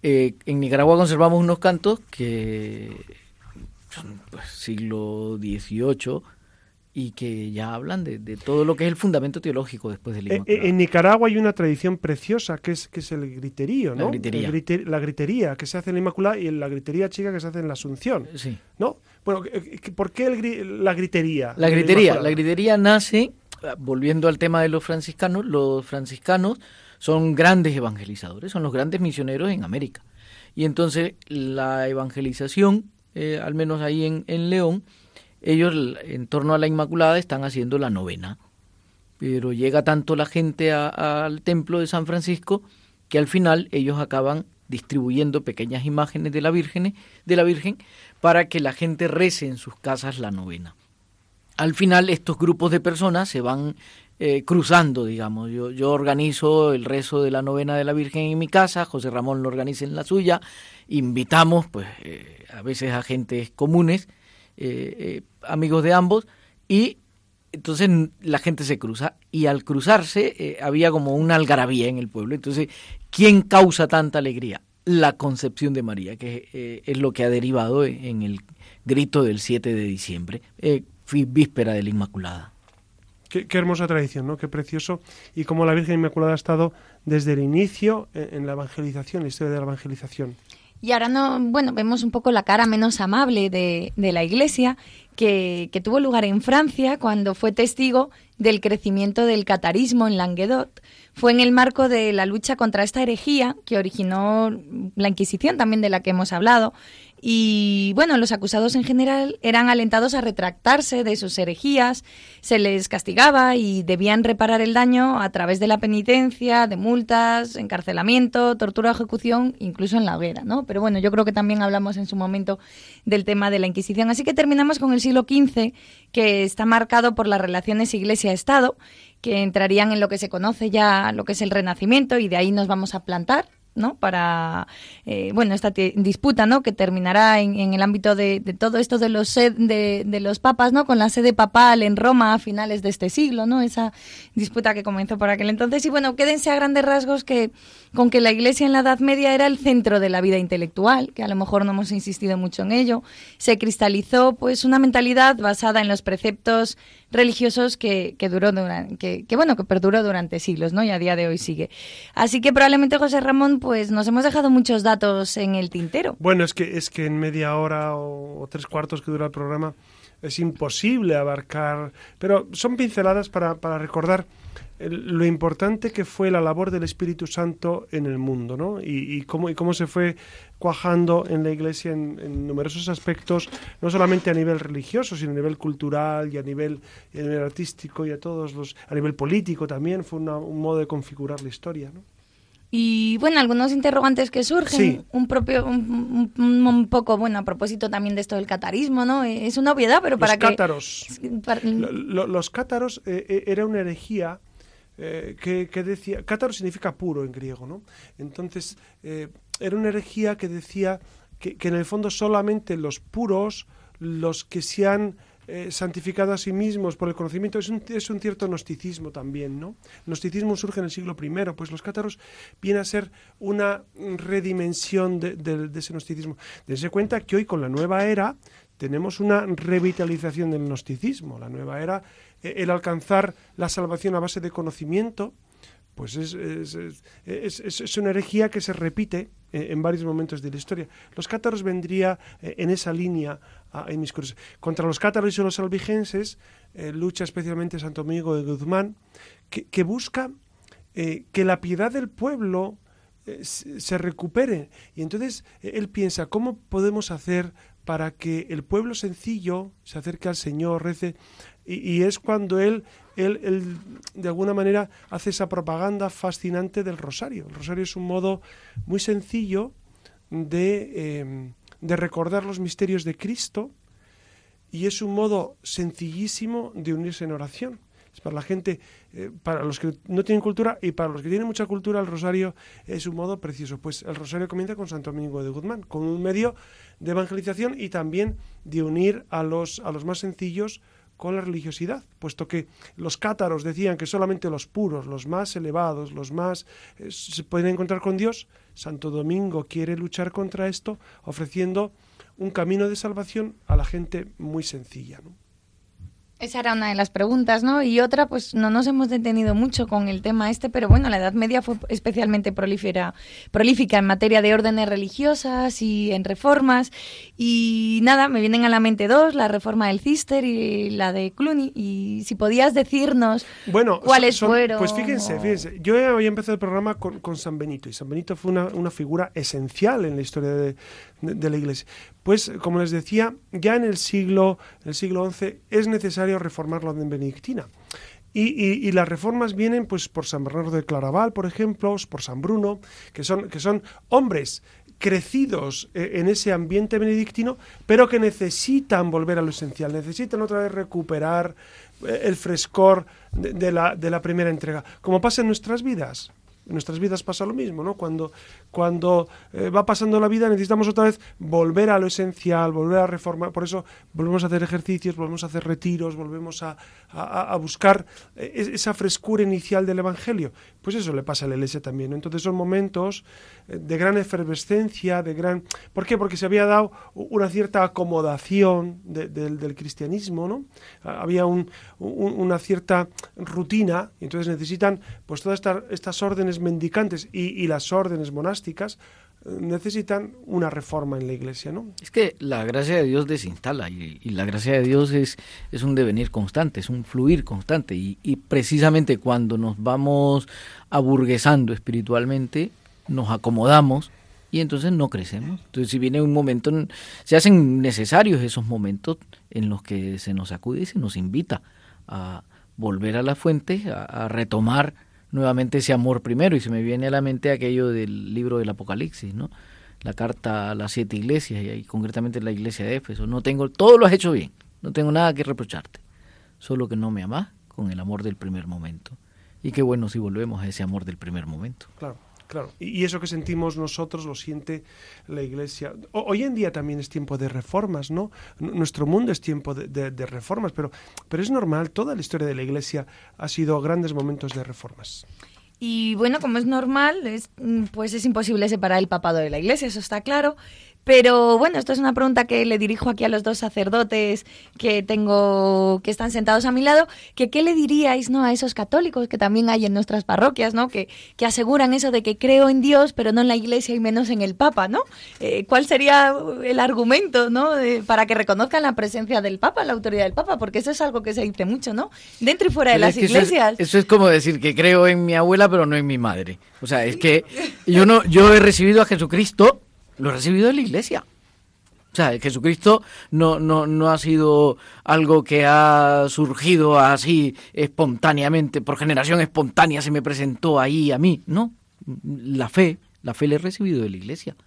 B: Eh, en Nicaragua conservamos unos cantos que son pues, siglo XVIII y que ya hablan de, todo lo que es el fundamento teológico después del
A: eh, En, Nicaragua hay una tradición preciosa que es que es el griterío, ¿no? La gritería. la gritería que se hace en la Inmaculada y la gritería chica que se hace en la Asunción,
B: sí.
A: ¿no? Bueno, ¿por qué la gritería?
B: La gritería, la gritería nace, volviendo al tema de los franciscanos, los franciscanos son grandes evangelizadores, son los grandes misioneros en América. Y entonces la evangelización, eh, al menos ahí en, en León, ellos en torno a la Inmaculada están haciendo la novena. Pero llega tanto la gente al templo de San Francisco que al final ellos acaban distribuyendo pequeñas imágenes de la Virgen, de la Virgen para que la gente rece en sus casas la novena. Al final estos grupos de personas se van eh, cruzando, digamos. Yo, yo organizo el rezo de la novena de la Virgen en mi casa, José Ramón lo organiza en la suya, invitamos pues eh, a veces a gentes comunes, eh, amigos de ambos, y entonces la gente se cruza y al cruzarse eh, había como una algarabía en el pueblo. Entonces, ¿quién causa tanta alegría? La concepción de María, que eh, es lo que ha derivado en el grito del 7 de diciembre, eh, víspera de la Inmaculada.
A: Qué, hermosa tradición, ¿no? Qué precioso. Y cómo la Virgen Inmaculada ha estado desde el inicio en, la evangelización, la historia de la evangelización.
C: Y ahora no, bueno, vemos un poco la cara menos amable de, de la Iglesia, que, que, tuvo lugar en Francia cuando fue testigo del crecimiento del catarismo en Languedoc. Fue en el marco de la lucha contra esta herejía que originó la Inquisición, también de la que hemos hablado, y bueno, los acusados en general eran alentados a retractarse de sus herejías, se les castigaba y debían reparar el daño a través de la penitencia, de multas, encarcelamiento, tortura ejecución, incluso en la hoguera, ¿no? Pero bueno, yo creo que también hablamos en su momento del tema de la Inquisición. Así que terminamos con el siglo XV, que está marcado por las relaciones Iglesia-Estado, que entrarían en lo que se conoce ya, lo que es el Renacimiento, y de ahí nos vamos a plantar ¿no? Para, eh, bueno, esta disputa, ¿no? Que terminará en, el ámbito de, todo esto de los, de, de, los papas, ¿no? Con la sede papal en Roma a finales de este siglo, ¿no? Esa disputa que comenzó por aquel entonces. Y bueno, quédense a grandes rasgos que con que la Iglesia en la Edad Media era el centro de la vida intelectual, que a lo mejor no hemos insistido mucho en ello, se cristalizó pues una mentalidad basada en los preceptos religiosos que, que duró durante, que, bueno, que perduró durante siglos, ¿no? Y a día de hoy sigue. Así que probablemente José Ramón, pues nos hemos dejado muchos datos en el tintero.
A: Bueno, es que es que en media hora o, tres cuartos que dura el programa es imposible abarcar, pero son pinceladas para, para recordar lo importante que fue la labor del Espíritu Santo en el mundo, ¿no? Y, cómo, y cómo se fue cuajando en la Iglesia en, numerosos aspectos, no solamente a nivel religioso, sino a nivel cultural y a nivel, artístico y a todos los, a nivel político también, fue un modo de configurar la historia, ¿no?
C: Y bueno, algunos interrogantes que surgen, un propio, un, poco, bueno, a propósito también de esto del catarismo, ¿no? Es una obviedad, pero para
A: que... Cátaros. los cátaros eh, eh, era una herejía eh, que, decía, cátaro significa puro en griego, ¿no? Entonces, eh, era una herejía que decía que, en el fondo solamente los puros, los que se han eh, santificado a sí mismos por el conocimiento, es un, es un cierto gnosticismo también, ¿no? Gnosticismo surge en el siglo I, pues los cátaros vienen a ser una redimensión de, de ese gnosticismo. Dense cuenta que hoy con la nueva era tenemos una revitalización del gnosticismo. La nueva era el alcanzar la salvación a base de conocimiento, pues es, es, una herejía que se repite en varios momentos de la historia. Los cátaros vendría eh, en esa línea en mis cursos. Contra los cátaros y los albigenses eh, lucha especialmente Santo Domingo de Guzmán, que, busca eh, que la piedad del pueblo se recupere. Y entonces él piensa, ¿cómo podemos hacer para que el pueblo sencillo se acerque al Señor, rece? Y, es cuando él, él, de alguna manera, hace esa propaganda fascinante del rosario. El rosario es un modo muy sencillo de, em, de recordar los misterios de Cristo y es un modo sencillísimo de unirse en oración. Es para la gente, eh, para los que no tienen cultura y para los que tienen mucha cultura, el rosario es un modo precioso. Pues el rosario comienza con Santo Domingo de Guzmán, con un medio de evangelización y también de unir a los, a los más sencillos con la religiosidad, puesto que los cátaros decían que solamente los puros, los más elevados, los más eh, se pueden encontrar con Dios. Santo Domingo quiere luchar contra esto ofreciendo un camino de salvación a la gente muy sencilla.
C: Esa era una de las preguntas, ¿no? Y otra, pues no nos hemos detenido mucho con el tema este, pero bueno, la Edad Media fue especialmente prolífera, prolífica en materia de órdenes religiosas y en reformas. Y nada, me vienen a la mente dos, la reforma del Cister y la de Cluny. Y si podías decirnos bueno, cuáles fueron.
A: Pues fíjense, fíjense, yo había empezado el programa con, con San Benito y San Benito fue una, una figura esencial en la historia de, de, la Iglesia. Pues, como les decía, ya en el siglo, en el siglo XI es necesario reformar la orden benedictina. Y, las reformas vienen pues por San Bernardo de Claraval, por ejemplo, por San Bruno, que son, que son hombres crecidos eh, en ese ambiente benedictino, pero que necesitan volver a lo esencial, necesitan otra vez recuperar eh, el frescor de, la, de la primera entrega, como pasa en nuestras vidas. En nuestras vidas pasa lo mismo, ¿no? Cuando, cuando eh, va pasando la vida necesitamos otra vez volver a lo esencial, volver a reformar. Por eso volvemos a hacer ejercicios, volvemos a hacer retiros, volvemos a, a, buscar eh, esa frescura inicial del Evangelio. Pues eso le pasa a la Iglesia también. Entonces son momentos de gran efervescencia, de gran... ¿Por qué? Porque se había dado una cierta acomodación del cristianismo, ¿no? Había una cierta rutina, y entonces necesitan pues todas estas órdenes mendicantes y, las órdenes monásticas eh, necesitan una reforma en la iglesia, ¿no?
B: Es que la gracia de Dios desinstala y, la gracia de Dios es un devenir constante, es un fluir constante y, precisamente cuando nos vamos aburguesando espiritualmente, nos acomodamos y entonces no crecemos. Entonces si viene un momento, se hacen necesarios esos momentos en los que se nos acude y se nos invita a volver a la fuente, a retomar nuevamente ese amor primero y se me viene a la mente aquello del libro del Apocalipsis, ¿no? La carta a las siete iglesias y, concretamente la iglesia de Éfeso. No tengo, todo lo has hecho bien, no tengo nada que reprocharte, solo que no me amas con el amor del primer momento. Y qué bueno si volvemos a ese amor del primer momento.
A: Claro. Claro, y eso que sentimos nosotros lo siente la Iglesia. hoy en día también es tiempo de reformas, ¿no? nuestro mundo es tiempo de, reformas, pero, pero es normal, toda la historia de la Iglesia ha sido grandes momentos de reformas.
C: Y bueno, como es normal, es, pues es imposible separar el papado de la Iglesia, eso está claro. Pero bueno, esto es una pregunta que le dirijo aquí a los dos sacerdotes que tengo, que están sentados a mi lado, que qué le diríais ¿no? a esos católicos que también hay en nuestras parroquias, ¿no? que, que aseguran eso de que creo en Dios, pero no en la Iglesia y menos en el Papa, ¿no? Eh, ¿Cuál sería el argumento ¿no? para que reconozcan la presencia del Papa, la autoridad del Papa? Porque eso es algo que se dice mucho, ¿no? Dentro y fuera de las iglesias.
B: Eso es, como decir que creo en mi abuela, pero no en mi madre. O sea, es que yo no, yo he recibido a Jesucristo lo he recibido en la iglesia. O sea, Jesucristo no, no, no ha sido algo que ha surgido así espontáneamente, por generación espontánea se me presentó ahí a mí. No, la fe, la fe la he recibido de la iglesia.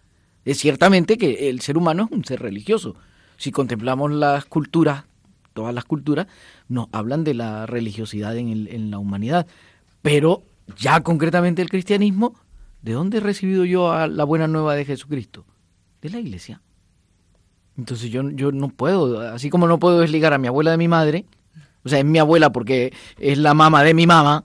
B: Es ciertamente que el ser humano es un ser religioso. Si contemplamos las culturas, todas las culturas, nos hablan de la religiosidad en, el, en la humanidad. Pero ya concretamente el cristianismo ¿De dónde he recibido yo la buena nueva de Jesucristo? De la iglesia. Entonces yo, yo no puedo, así como no puedo desligar a mi abuela de mi madre, o sea, es mi abuela porque es la mamá de mi mamá,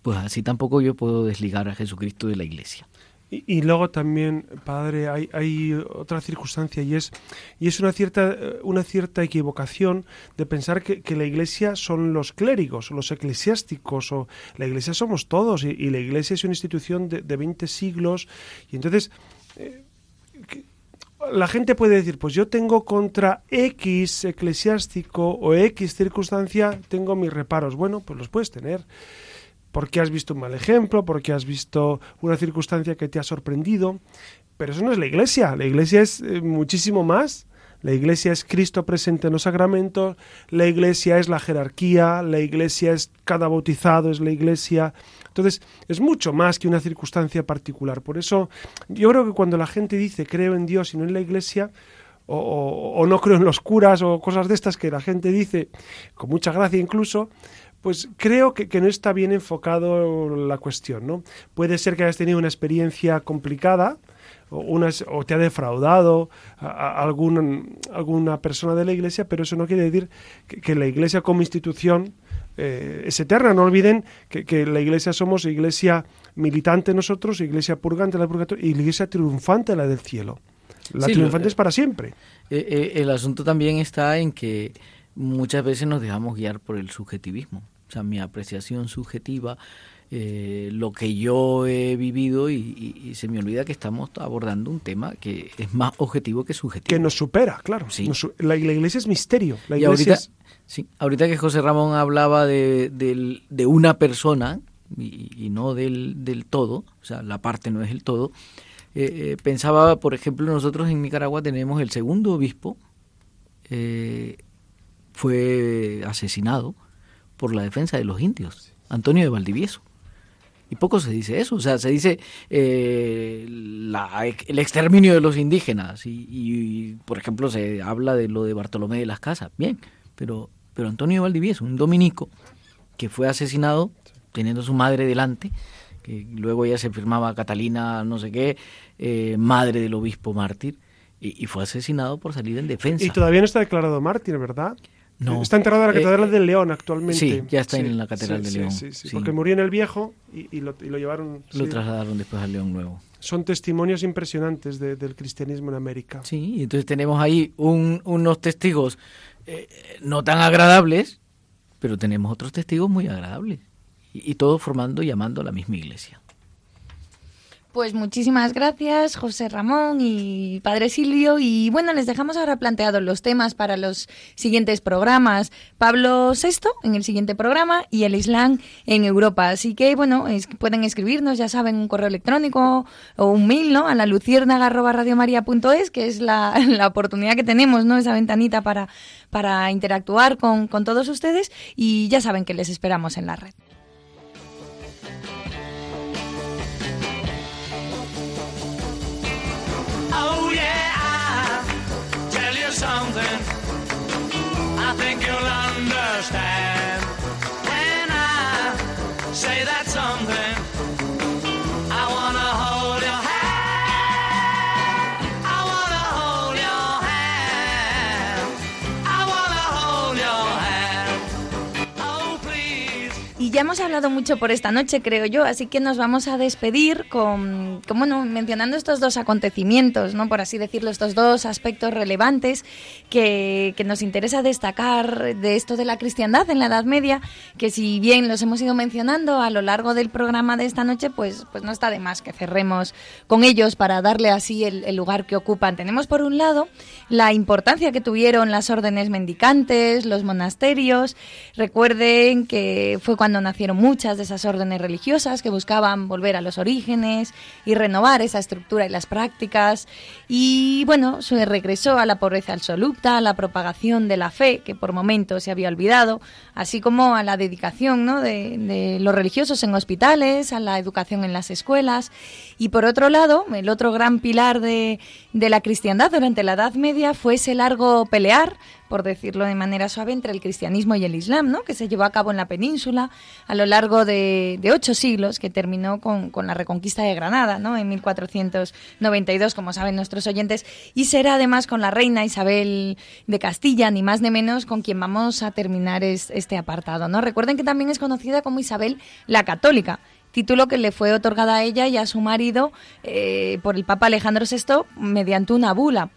B: pues así tampoco yo puedo desligar a Jesucristo de la iglesia.
A: Y, luego también, padre, hay, hay, otra circunstancia y es, y es una, cierta, una cierta equivocación de pensar que, la iglesia son los clérigos, los eclesiásticos, o la iglesia somos todos, y, la iglesia es una institución de, de 20 siglos, y entonces... Eh, la gente puede decir, pues yo tengo contra X eclesiástico o X circunstancia, tengo mis reparos. Bueno, pues los puedes tener porque has visto un mal ejemplo, porque has visto una circunstancia que te ha sorprendido. Pero eso no es la iglesia, la iglesia es eh, muchísimo más. La iglesia es Cristo presente en los sacramentos, la iglesia es la jerarquía, la iglesia es cada bautizado, es la iglesia. Entonces, es mucho más que una circunstancia particular. Por eso, yo creo que cuando la gente dice creo en Dios y no en la iglesia, o, o no creo en los curas, o cosas de estas que la gente dice, con mucha gracia incluso, pues creo que, no está bien enfocado la cuestión, ¿no? Puede ser que hayas tenido una experiencia complicada o, o te ha defraudado a, alguna persona de la iglesia, pero eso no quiere decir que, la iglesia como institución eh, es eterna. No olviden que, la iglesia somos iglesia militante nosotros, iglesia purgante la purgatorio y iglesia triunfante la del cielo. La triunfante es para siempre.
B: Eh, eh, el asunto también está en que muchas veces nos dejamos guiar por el subjetivismo o sea, mi apreciación subjetiva, eh, lo que yo he vivido y, se me olvida que estamos abordando un tema que es más objetivo que subjetivo.
A: Que nos supera, claro. Sí. la, iglesia es misterio. La
B: y ahorita, sí, ahorita que José Ramón hablaba de, de, una persona y, no del, del, todo, o sea, la parte no es el todo, eh, eh, pensaba, por ejemplo, nosotros en Nicaragua tenemos el segundo obispo, fue asesinado por la defensa de los indios, Antonio de Valdivieso. Y poco se dice eso, o sea, se dice eh, el exterminio de los indígenas y, por ejemplo, se habla de lo de Bartolomé de las Casas, bien, pero, pero Antonio de Valdivieso, un dominico que fue asesinado teniendo su madre delante que luego ya se firmaba Catalina no sé qué, eh, madre del obispo mártir, y, fue asesinado por salir en defensa.
A: Y todavía no está declarado mártir, ¿verdad?
B: No.
A: Está enterrado en la Catedral de León actualmente.
B: Sí, ya está en la Catedral de León.
A: Sí, sí, porque murió en el Viejo y, lo, llevaron...
B: Lo trasladaron después al León Nuevo.
A: Son testimonios impresionantes del cristianismo en América.
B: Sí, y entonces tenemos ahí unos testigos eh, no tan agradables, pero tenemos otros testigos muy agradables. Y, y todos formando y llamando a la misma iglesia.
C: Pues muchísimas gracias, José Ramón y Padre Silvio. Y bueno, les dejamos ahora planteados los temas para los siguientes programas. Pablo VI en el siguiente programa y el Islam en Europa. Así que bueno, pueden escribirnos, ya saben, un correo electrónico o un mail, ¿no? A la luciérnaga.radiomaria.es, que es la, la, oportunidad que tenemos, ¿no? Esa ventanita para, para interactuar con, con todos ustedes. Y ya saben que les esperamos en la red. Understand. When I say that something, ya hemos hablado mucho por esta noche, creo yo, así que nos vamos a despedir con, como no, mencionando estos dos acontecimientos, ¿no? Por así decirlo, estos dos aspectos relevantes que, que, nos interesa destacar de esto de la cristiandad en la Edad Media, que si bien los hemos ido mencionando a lo largo del programa de esta noche, pues, pues no está de más que cerremos con ellos para darle así el, el lugar que ocupan. Tenemos por un lado la importancia que tuvieron las órdenes mendicantes, los monasterios. Recuerden que fue cuando nacieron muchas de esas órdenes religiosas que buscaban volver a los orígenes y renovar esa estructura y las prácticas. Y bueno, se regresó a la pobreza absoluta, a la propagación de la fe, que por momentos se había olvidado, así como a la dedicación ¿no? de, los religiosos en hospitales, a la educación en las escuelas. Y por otro lado, el otro gran pilar de, de la cristiandad durante la Edad Media fue ese largo pelear por decirlo de manera suave, entre el cristianismo y el islam, ¿no? que se llevó a cabo en la península a lo largo de, ocho siglos, que terminó con, la reconquista de Granada ¿no? en 1492, como saben nuestros oyentes, y será además con la reina Isabel de Castilla, ni más ni menos, con quien vamos a terminar este apartado. ¿no? Recuerden que también es conocida como Isabel la Católica título que le fue otorgada a ella y a su marido eh, por el Papa Alejandro VI mediante una bula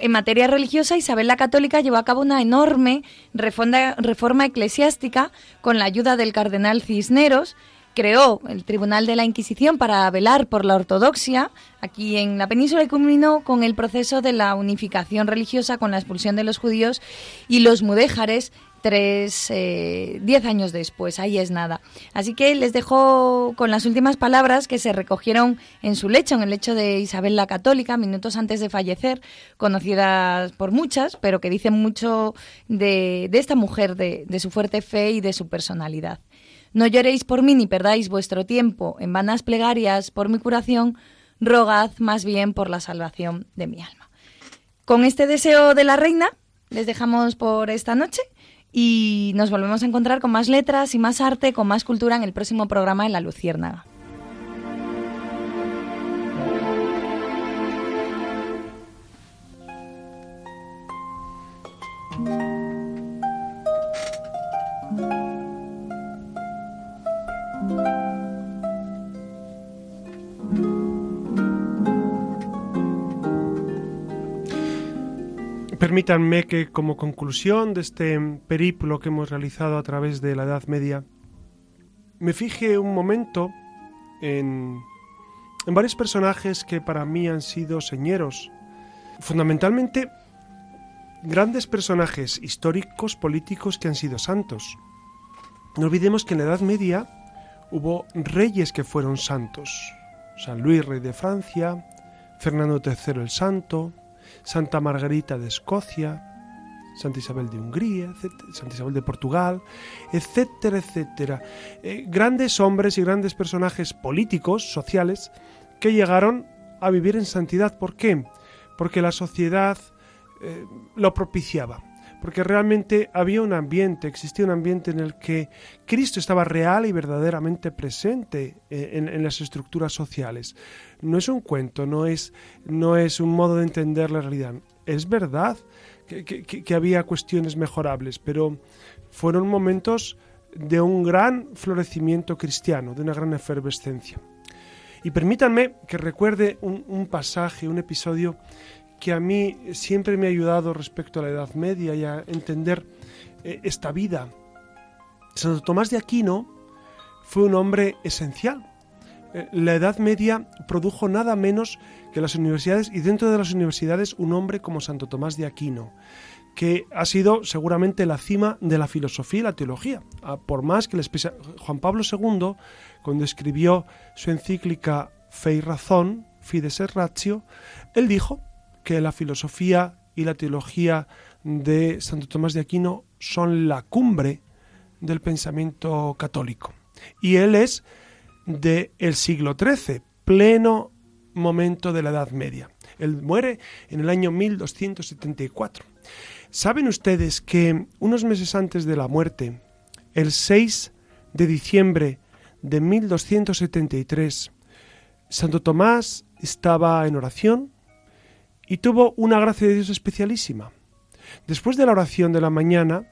C: en materia religiosa, Isabel la Católica llevó a cabo una enorme reforma, eclesiástica con la ayuda del cardenal Cisneros, creó el Tribunal de la Inquisición para velar por la ortodoxia aquí en la península y culminó con el proceso de la unificación religiosa con la expulsión de los judíos y los mudéjares tres, eh, diez años después, ahí es nada. Así que les dejo con las últimas palabras que se recogieron en su lecho, en el lecho de Isabel la Católica, minutos antes de fallecer, conocidas por muchas, pero que dicen mucho de, de esta mujer, de, de su fuerte fe y de su personalidad. No lloréis por mí ni perdáis vuestro tiempo en vanas plegarias por mi curación, rogad más bien por la salvación de mi alma. Con este deseo de la reina, les dejamos por esta noche y nos volvemos a encontrar con más letras y más arte, con más cultura en el próximo programa en La Luciérnaga.
A: Permítanme que como conclusión de este periplo que hemos realizado a través de la Edad Media, me fije un momento en, en varios personajes que para mí han sido señeros, fundamentalmente grandes personajes históricos, políticos que han sido santos. No olvidemos que en la Edad Media hubo reyes que fueron santos. San Luis, rey de Francia, Fernando III el Santo, Santa Margarita de Escocia, Santa Isabel de Hungría, Santa Isabel de Portugal, etcétera, etcétera. Eh, grandes hombres y grandes personajes políticos, sociales, que llegaron a vivir en santidad. ¿Por qué? Porque la sociedad eh, lo propiciaba. Porque realmente había un ambiente, existía un ambiente en el que Cristo estaba real y verdaderamente presente eh, en, las estructuras sociales. No es un cuento, no es, no es un modo de entender la realidad. Es verdad que, que había cuestiones mejorables, pero fueron momentos de un gran florecimiento cristiano, de una gran efervescencia. Y permítanme que recuerde un, pasaje, un episodio que a mí siempre me ha ayudado respecto a la Edad Media y a entender eh, esta vida. Santo Tomás de Aquino fue un hombre esencial. Eh, la Edad Media produjo nada menos que las universidades y dentro de las universidades un hombre como Santo Tomás de Aquino, que ha sido seguramente la cima de la filosofía y la teología. Ah, por más que Juan Pablo II, cuando escribió su encíclica Fe y Razón, Fides et Ratio, él dijo que la filosofía y la teología de Santo Tomás de Aquino son la cumbre del pensamiento católico. Y él es del el siglo XIII, pleno momento de la Edad Media. Él muere en el año 1274. ¿Saben ustedes que unos meses antes de la muerte, el 6 de diciembre de 1273, Santo Tomás estaba en oración y tuvo una gracia de Dios especialísima. Después de la oración de la mañana,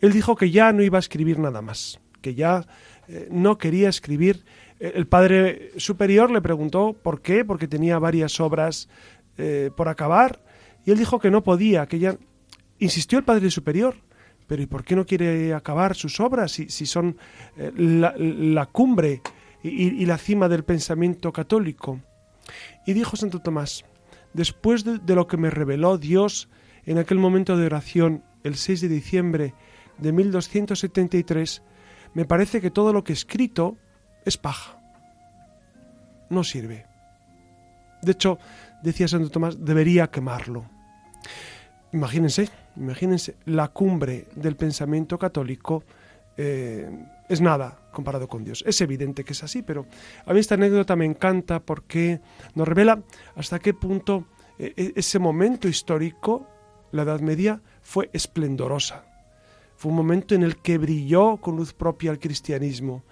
A: él dijo que ya no iba a escribir nada más, que ya eh, no quería escribir. El Padre Superior le preguntó por qué, porque tenía varias obras eh, por acabar, y él dijo que no podía, que ya Insistió el Padre Superior, pero ¿y por qué no quiere acabar sus obras si, son eh, la, cumbre y, la cima del pensamiento católico? Y dijo Santo Tomás, después de, lo que me reveló Dios en aquel momento de oración, el 6 de diciembre de 1273, me parece que todo lo que he escrito es paja. No sirve. De hecho, decía Santo Tomás, debería quemarlo. Imagínense, imagínense, la cumbre del pensamiento católico eh, es nada comparado con Dios. Es evidente que es así, pero a mí esta anécdota me encanta porque nos revela hasta qué punto eh, e-, ese momento histórico, la Edad Media, fue esplendorosa. Fue un momento en el que brilló con luz propia el cristianismo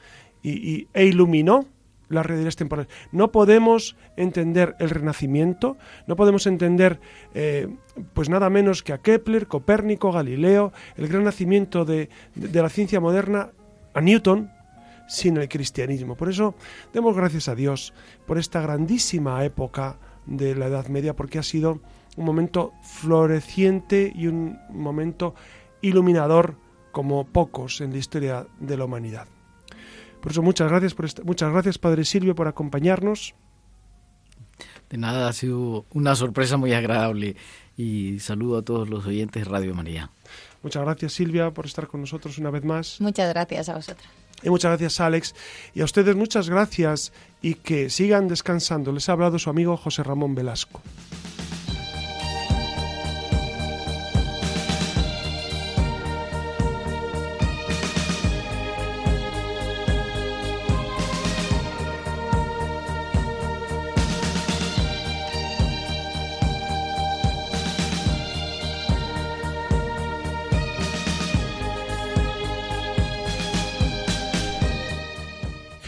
A: y, e iluminó las realidades temporales. No podemos entender el Renacimiento, no podemos entender eh, pues nada menos que a Kepler, Copérnico, Galileo, el gran nacimiento de, la ciencia moderna, a Newton, sin el cristianismo. Por eso demos gracias a Dios por esta grandísima época de la Edad Media, porque ha sido un momento floreciente y un momento iluminador como pocos en la historia de la humanidad. Por eso muchas gracias, por muchas gracias Padre Silvio por acompañarnos.
B: De nada, ha sido una sorpresa muy agradable y saludo a todos los oyentes de Radio María.
A: Muchas gracias Silvia por estar con nosotros una vez más.
C: Muchas gracias a vosotros.
A: Y muchas gracias Alex. Y a ustedes muchas gracias y que sigan descansando. Les ha hablado su amigo José Ramón Velasco.